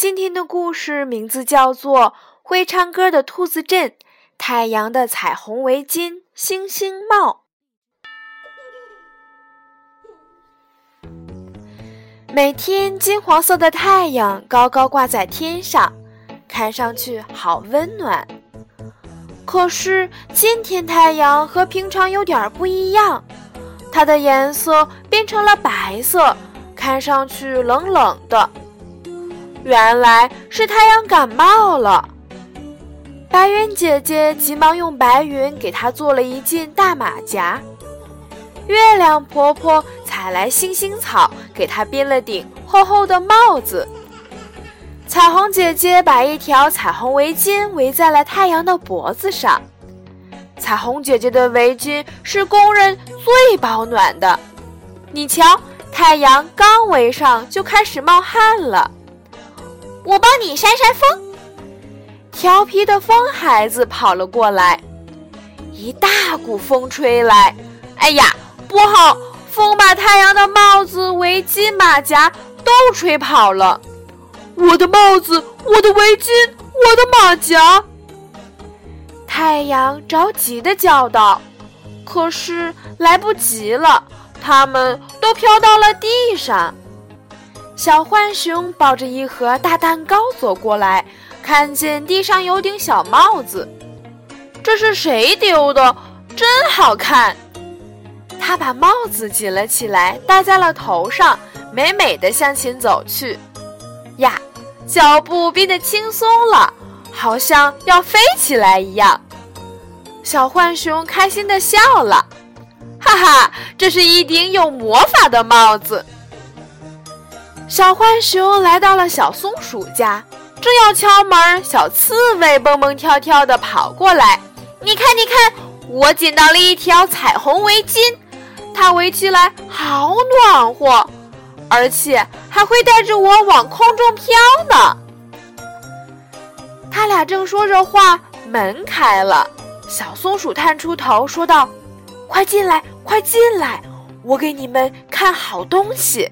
今天的故事名字叫做《会唱歌的兔子镇》，太阳的彩虹围巾，星星帽。每天金黄色的太阳高高挂在天上，看上去好温暖。可是今天太阳和平常有点不一样。它的颜色变成了白色，看上去冷冷的。原来是太阳感冒了。白云姐姐急忙用白云给它做了一件大马甲。月亮婆婆采来星星草，给它编了顶厚厚的帽子。彩虹姐姐把一条彩虹围巾围在了太阳的脖子上。彩虹姐姐的围巾是公认最保暖的，你瞧，太阳刚围上就开始冒汗了。我帮你扇扇风。调皮的风孩子跑了过来，一大股风吹来，哎呀，不好！风把太阳的帽子、围巾、马甲都吹跑了。我的帽子，我的围巾，我的马甲。太阳着急地叫道：“可是来不及了，它们都飘到了地上。”小浣熊抱着一盒大蛋糕走过来，看见地上有顶小帽子，这是谁丢的？真好看！他把帽子捡了起来，戴在了头上，美美的向前走去。呀，脚步变得轻松了。好像要飞起来一样，小浣熊开心的笑了，哈哈，这是一顶有魔法的帽子。小浣熊来到了小松鼠家，正要敲门，小刺猬蹦蹦跳跳地跑过来，你看，你看，我捡到了一条彩虹围巾，它围起来好暖和，而且还会带着我往空中飘呢。他俩正说着话，门开了，小松鼠探出头说道：“快进来，快进来，我给你们看好东西。”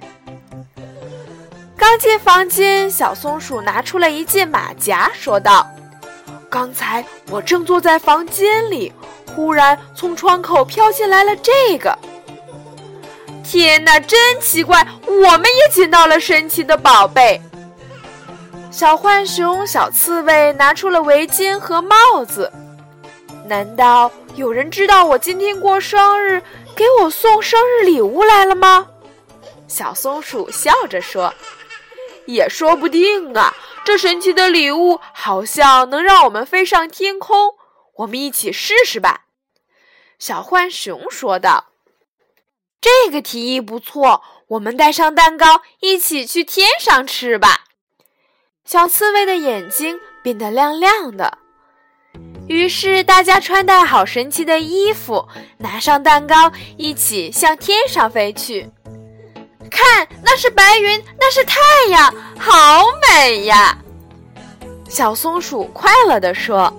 刚进房间，小松鼠拿出了一件马甲，说道：“刚才我正坐在房间里，忽然从窗口飘进来了这个。天哪，真奇怪！我们也捡到了神奇的宝贝。”小浣熊、小刺猬拿出了围巾和帽子。难道有人知道我今天过生日，给我送生日礼物来了吗？小松鼠笑着说：“也说不定啊，这神奇的礼物好像能让我们飞上天空。我们一起试试吧。”小浣熊说道：“这个提议不错，我们带上蛋糕，一起去天上吃吧。”小刺猬的眼睛变得亮亮的，于是大家穿戴好神奇的衣服，拿上蛋糕，一起向天上飞去。看，那是白云，那是太阳，好美呀！小松鼠快乐地说。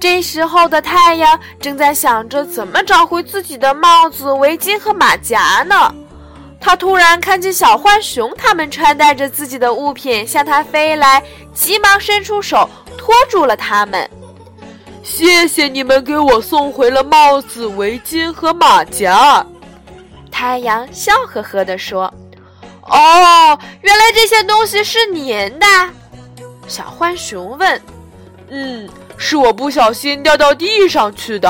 这时候的太阳正在想着怎么找回自己的帽子、围巾和马甲呢。他突然看见小浣熊，他们穿戴着自己的物品向他飞来，急忙伸出手托住了他们。谢谢你们给我送回了帽子、围巾和马甲。太阳笑呵呵地说：“哦，原来这些东西是您的。”小浣熊问：“嗯，是我不小心掉到地上去的。”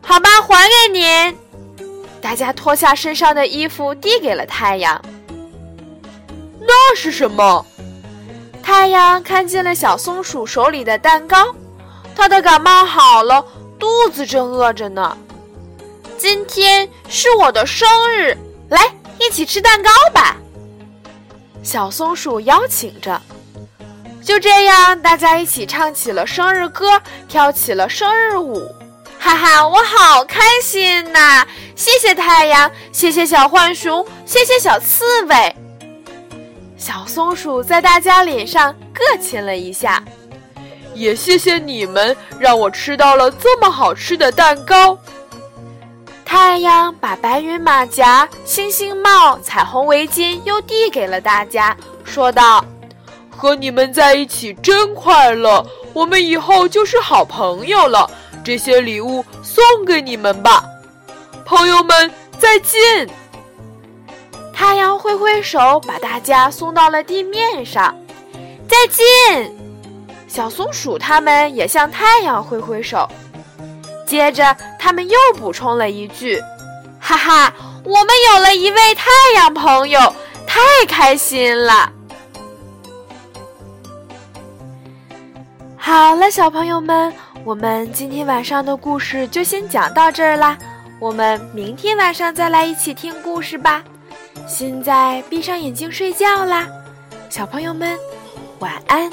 好吧，还给您。大家脱下身上的衣服，递给了太阳。那是什么？太阳看见了小松鼠手里的蛋糕，它的感冒好了，肚子正饿着呢。今天是我的生日，来一起吃蛋糕吧！小松鼠邀请着。就这样，大家一起唱起了生日歌，跳起了生日舞，哈哈，我好开心呐！谢谢太阳，谢谢小浣熊，谢谢小刺猬。小松鼠在大家脸上各亲了一下，也谢谢你们让我吃到了这么好吃的蛋糕。太阳把白云马甲、星星帽、彩虹围巾又递给了大家，说道。和你们在一起真快乐，我们以后就是好朋友了。这些礼物送给你们吧，朋友们再见。太阳挥挥手，把大家送到了地面上。再见，小松鼠他们也向太阳挥挥手。接着，他们又补充了一句：“哈哈，我们有了一位太阳朋友，太开心了。”好了，小朋友们，我们今天晚上的故事就先讲到这儿啦。我们明天晚上再来一起听故事吧。现在闭上眼睛睡觉啦，小朋友们，晚安。